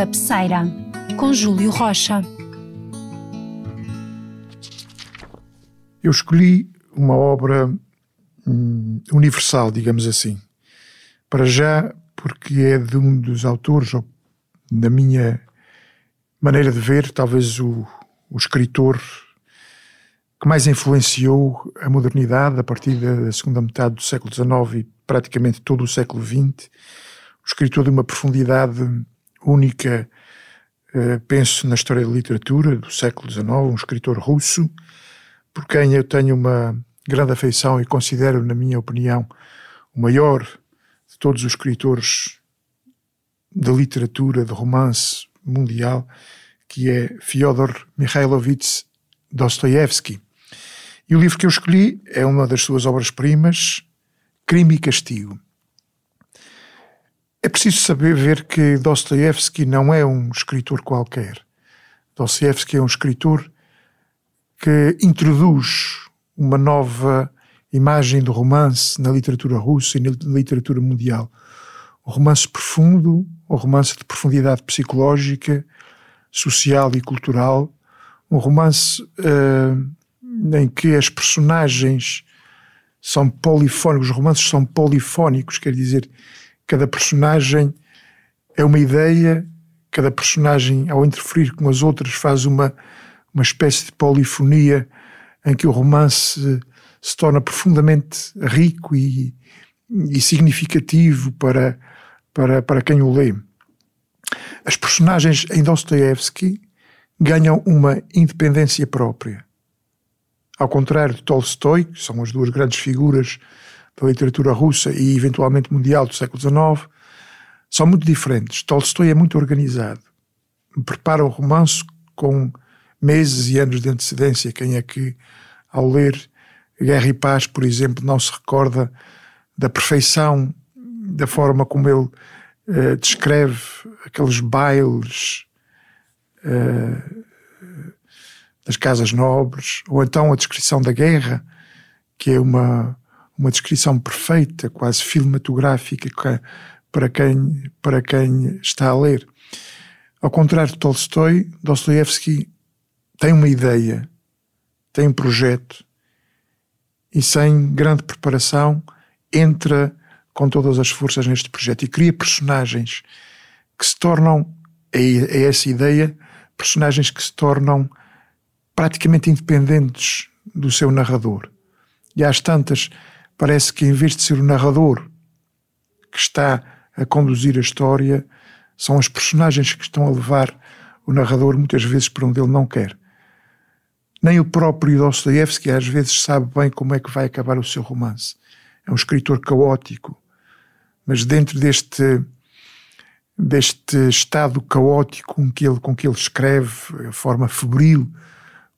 cabeceira, com Júlio Rocha. Eu escolhi uma obra hum, universal, digamos assim. Para já, porque é de um dos autores, ou, na minha maneira de ver, talvez o, o escritor que mais influenciou a modernidade a partir da segunda metade do século XIX e praticamente todo o século XX. O escritor de uma profundidade única, eh, penso na história da literatura do século XIX, um escritor russo, por quem eu tenho uma grande afeição e considero, na minha opinião, o maior de todos os escritores da literatura, de romance mundial, que é Fyodor Mikhailovich Dostoevsky. E o livro que eu escolhi é uma das suas obras-primas, Crime e Castigo. É preciso saber ver que Dostoevsky não é um escritor qualquer. Dostoevsky é um escritor que introduz uma nova imagem do romance na literatura russa e na literatura mundial. O romance profundo, o romance de profundidade psicológica, social e cultural, um romance uh, em que as personagens são polifónicos, os romances são polifónicos, quer dizer, cada personagem é uma ideia, cada personagem, ao interferir com as outras, faz uma, uma espécie de polifonia em que o romance se torna profundamente rico e, e significativo para, para, para quem o lê. As personagens em Dostoevsky ganham uma independência própria ao contrário de Tolstói, que são as duas grandes figuras da literatura russa e eventualmente mundial do século XIX, são muito diferentes. Tolstói é muito organizado. Prepara o romance com meses e anos de antecedência. Quem é que, ao ler Guerra e Paz, por exemplo, não se recorda da perfeição da forma como ele uh, descreve aqueles bailes uh, das casas nobres, ou então a descrição da guerra, que é uma, uma descrição perfeita, quase cinematográfica, para quem, para quem está a ler. Ao contrário de Tolstói, Dostoevsky tem uma ideia, tem um projeto e sem grande preparação entra com todas as forças neste projeto e cria personagens que se tornam, é, é essa ideia, personagens que se tornam praticamente independentes do seu narrador. E às tantas, parece que em vez de ser o narrador que está a conduzir a história, são os personagens que estão a levar o narrador muitas vezes para onde ele não quer. Nem o próprio Dostoevsky às vezes sabe bem como é que vai acabar o seu romance. É um escritor caótico, mas dentro deste deste estado caótico com que ele, com que ele escreve, a forma febril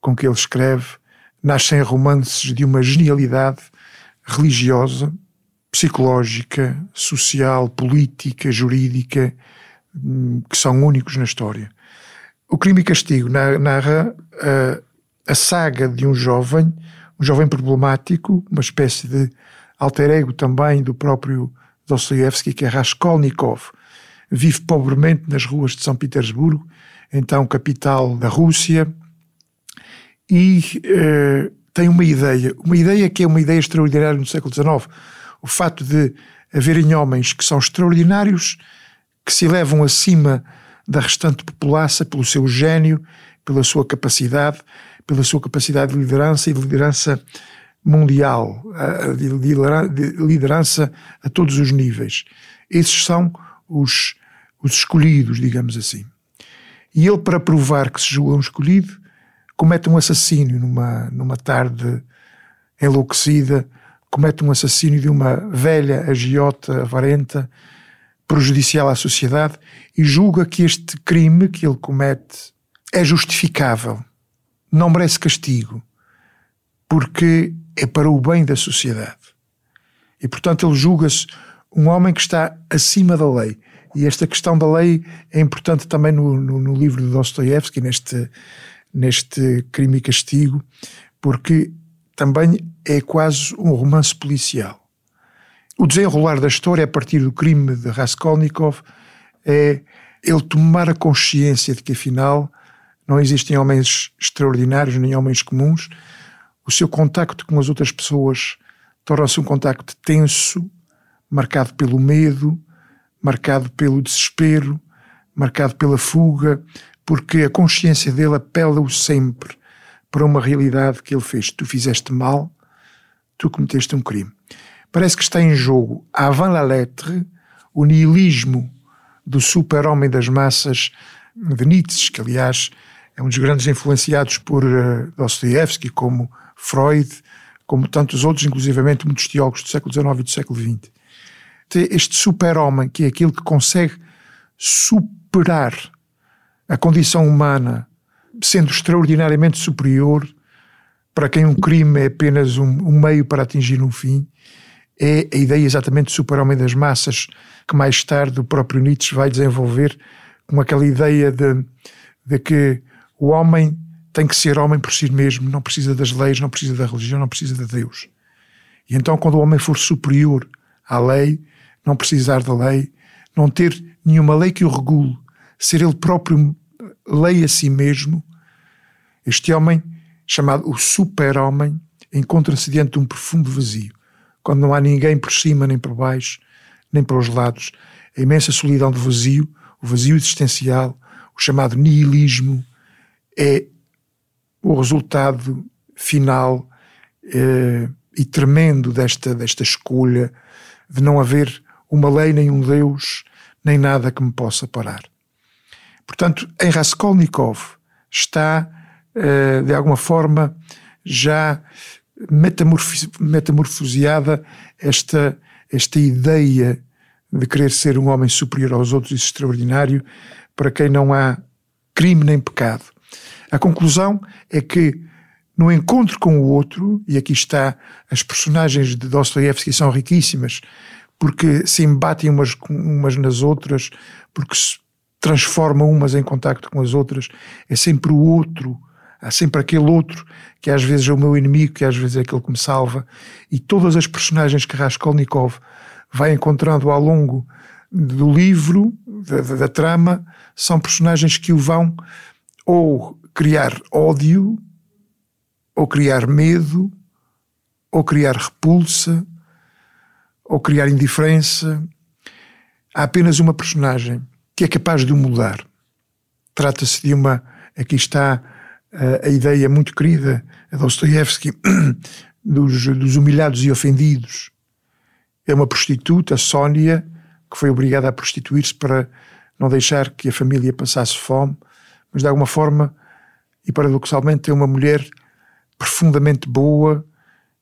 com que ele escreve, nascem romances de uma genialidade religiosa, psicológica, social, política, jurídica, hum, que são únicos na história. O Crime e Castigo narra a, a saga de um jovem, um jovem problemático, uma espécie de alter ego também do próprio Dostoevsky, que é Raskolnikov. Vive pobremente nas ruas de São Petersburgo, então capital da Rússia, e uh, tem uma ideia, uma ideia que é uma ideia extraordinária no século XIX. O fato de haverem homens que são extraordinários, que se elevam acima da restante população pelo seu gênio, pela sua capacidade, pela sua capacidade de liderança e de liderança mundial, de liderança a todos os níveis. Esses são os, os escolhidos, digamos assim. E ele, para provar que se julga um escolhido, comete um assassínio numa, numa tarde enlouquecida, comete um assassínio de uma velha agiota avarenta, prejudicial à sociedade, e julga que este crime que ele comete é justificável, não merece castigo, porque é para o bem da sociedade. E portanto ele julga-se um homem que está acima da lei. E esta questão da lei é importante também no, no, no livro de Dostoiévski, neste, neste Crime e Castigo, porque também é quase um romance policial. O desenrolar da história a partir do crime de Raskolnikov é ele tomar a consciência de que afinal não existem homens extraordinários nem homens comuns, o seu contacto com as outras pessoas torna-se um contacto tenso, marcado pelo medo, marcado pelo desespero, marcado pela fuga, porque a consciência dele apela-o sempre para uma realidade que ele fez. Tu fizeste mal, tu cometeste um crime. Parece que está em jogo, avant la lettre, o nihilismo do super-homem das massas de Nietzsche, que aliás é um dos grandes influenciados por uh, Dostoevsky, como Freud, como tantos outros, inclusivamente muitos teólogos do século XIX e do século XX. Este super-homem, que é aquele que consegue superar a condição humana, sendo extraordinariamente superior, para quem um crime é apenas um, um meio para atingir um fim, é a ideia exatamente do super-homem das massas, que mais tarde o próprio Nietzsche vai desenvolver com aquela ideia de, de que o homem tem que ser homem por si mesmo, não precisa das leis, não precisa da religião, não precisa de Deus. E então, quando o homem for superior à lei, não precisar da lei, não ter nenhuma lei que o regule, ser ele próprio lei a si mesmo, este homem, chamado o super-homem, encontra-se diante de um profundo vazio, quando não há ninguém por cima nem por baixo, nem para os lados, a imensa solidão do vazio, o vazio existencial, o chamado nihilismo, é o resultado final eh, e tremendo desta, desta escolha de não haver uma lei, nem um Deus, nem nada que me possa parar. Portanto, em Raskolnikov está, eh, de alguma forma, já metamorfoseada esta, esta ideia de querer ser um homem superior aos outros e extraordinário, para quem não há crime nem pecado. A conclusão é que no encontro com o outro, e aqui está, as personagens de Dostoevsky são riquíssimas, porque se embatem umas, umas nas outras, porque se transformam umas em contacto com as outras, é sempre o outro, há sempre aquele outro que às vezes é o meu inimigo, que às vezes é aquele que me salva, e todas as personagens que Raskolnikov vai encontrando ao longo do livro, da, da, da trama, são personagens que o vão ou criar ódio, ou criar medo, ou criar repulsa, ou criar indiferença. Há apenas uma personagem que é capaz de o mudar. Trata-se de uma. Aqui está a, a ideia muito querida a Dostoevsky dos, dos humilhados e ofendidos. É uma prostituta, Sónia, que foi obrigada a prostituir-se para não deixar que a família passasse fome, mas de alguma forma e paradoxalmente é uma mulher profundamente boa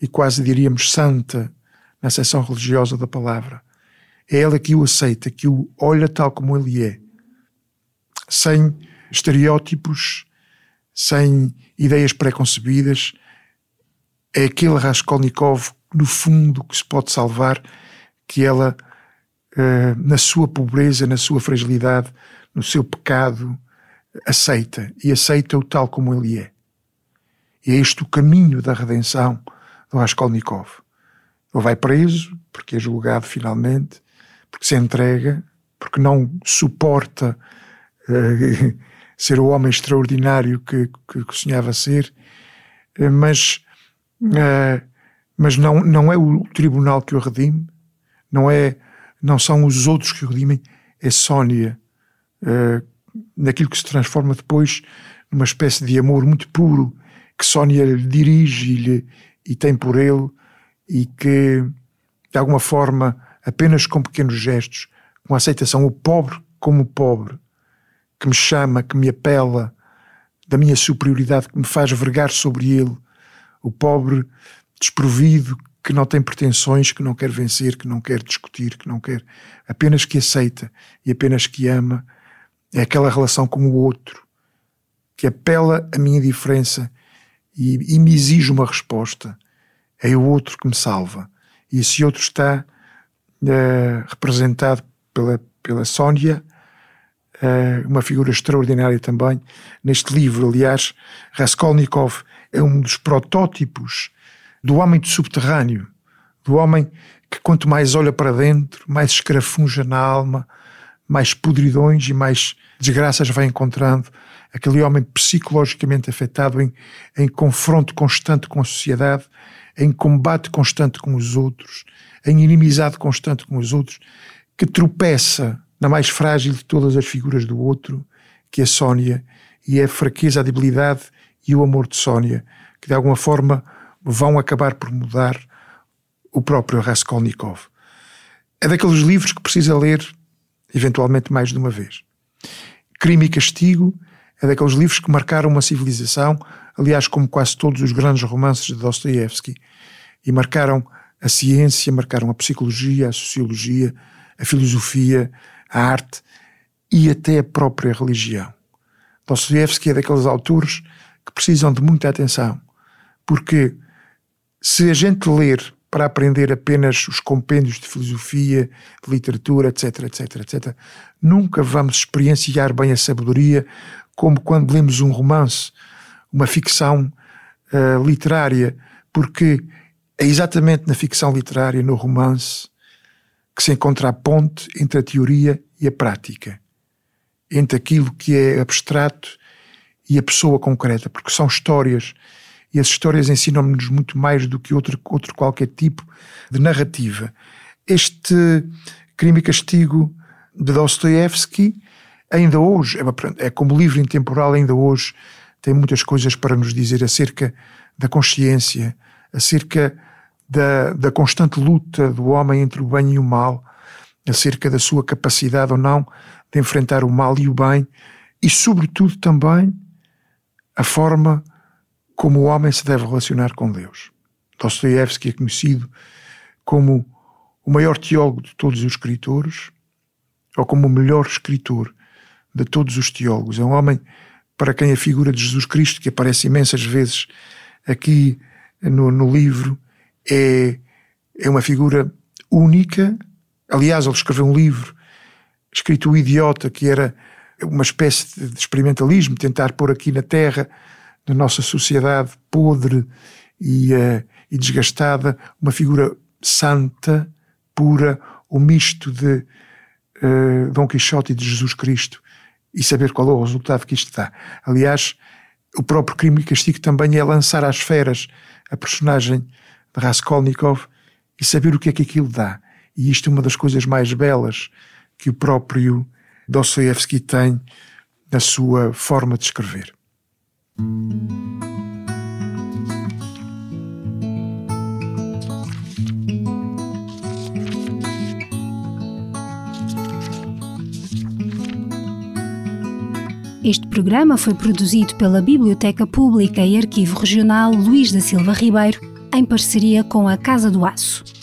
e quase diríamos santa na seção religiosa da palavra. É ela que o aceita, que o olha tal como ele é, sem estereótipos, sem ideias preconcebidas. É aquele Raskolnikov, no fundo, que se pode salvar, que ela, eh, na sua pobreza, na sua fragilidade, no seu pecado, aceita e aceita-o tal como ele é. E é este o caminho da redenção do Raskolnikov. Ele vai preso porque é julgado finalmente, porque se entrega, porque não suporta uh, ser o homem extraordinário que, que, que sonhava ser, uh, mas, uh, mas não, não é o tribunal que o redime, não, é, não são os outros que o redimem, é Sónia naquilo que se transforma depois numa espécie de amor muito puro que Sónia lhe dirige e, lhe, e tem por ele e que, de alguma forma, apenas com pequenos gestos, com aceitação, o pobre como o pobre, que me chama, que me apela da minha superioridade, que me faz vergar sobre ele, o pobre desprovido, que não tem pretensões, que não quer vencer, que não quer discutir, que não quer, apenas que aceita e apenas que ama é aquela relação com o outro que apela a minha diferença e, e me exige uma resposta. É o outro que me salva. E esse outro está uh, representado pela, pela Sónia, uh, uma figura extraordinária também. Neste livro, aliás, Raskolnikov é um dos protótipos do homem do subterrâneo, do homem que quanto mais olha para dentro, mais escrafunja na alma, mais podridões e mais desgraças vai encontrando. Aquele homem psicologicamente afetado, em, em confronto constante com a sociedade, em combate constante com os outros, em inimizade constante com os outros, que tropeça na mais frágil de todas as figuras do outro, que é Sónia, e é a fraqueza, a debilidade e o amor de Sónia, que de alguma forma vão acabar por mudar o próprio Raskolnikov. É daqueles livros que precisa ler, eventualmente, mais de uma vez. Crime e Castigo é daqueles livros que marcaram uma civilização, aliás, como quase todos os grandes romances de Dostoiévski, e marcaram a ciência, marcaram a psicologia, a sociologia, a filosofia, a arte e até a própria religião. Dostoiévski é daqueles autores que precisam de muita atenção, porque se a gente ler para aprender apenas os compêndios de filosofia, de literatura, etc, etc, etc, nunca vamos experienciar bem a sabedoria como quando lemos um romance, uma ficção uh, literária, porque é exatamente na ficção literária, no romance, que se encontra a ponte entre a teoria e a prática, entre aquilo que é abstrato e a pessoa concreta, porque são histórias e as histórias ensinam-nos muito mais do que outro, outro qualquer tipo de narrativa. Este Crime e Castigo de Dostoevsky, ainda hoje, é, é como livro intemporal, ainda hoje tem muitas coisas para nos dizer acerca da consciência, acerca da, da constante luta do homem entre o bem e o mal, acerca da sua capacidade ou não de enfrentar o mal e o bem, e sobretudo também a forma como o homem se deve relacionar com Deus. Dostoiévski é conhecido como o maior teólogo de todos os escritores, ou como o melhor escritor de todos os teólogos. É um homem para quem a figura de Jesus Cristo, que aparece imensas vezes aqui no, no livro, é, é uma figura única. Aliás, ele escreveu um livro escrito O Idiota, que era uma espécie de experimentalismo, tentar pôr aqui na Terra, na nossa sociedade podre e, uh, e desgastada, uma figura santa, pura, o misto de uh, Dom Quixote e de Jesus Cristo, e saber qual é o resultado que isto dá. Aliás, o próprio crime e castigo também é lançar às feras a personagem de Raskolnikov e saber o que é que aquilo dá. E isto é uma das coisas mais belas que o próprio Dostoevsky tem na sua forma de escrever. Este programa foi produzido pela Biblioteca Pública e Arquivo Regional Luís da Silva Ribeiro, em parceria com a Casa do Aço.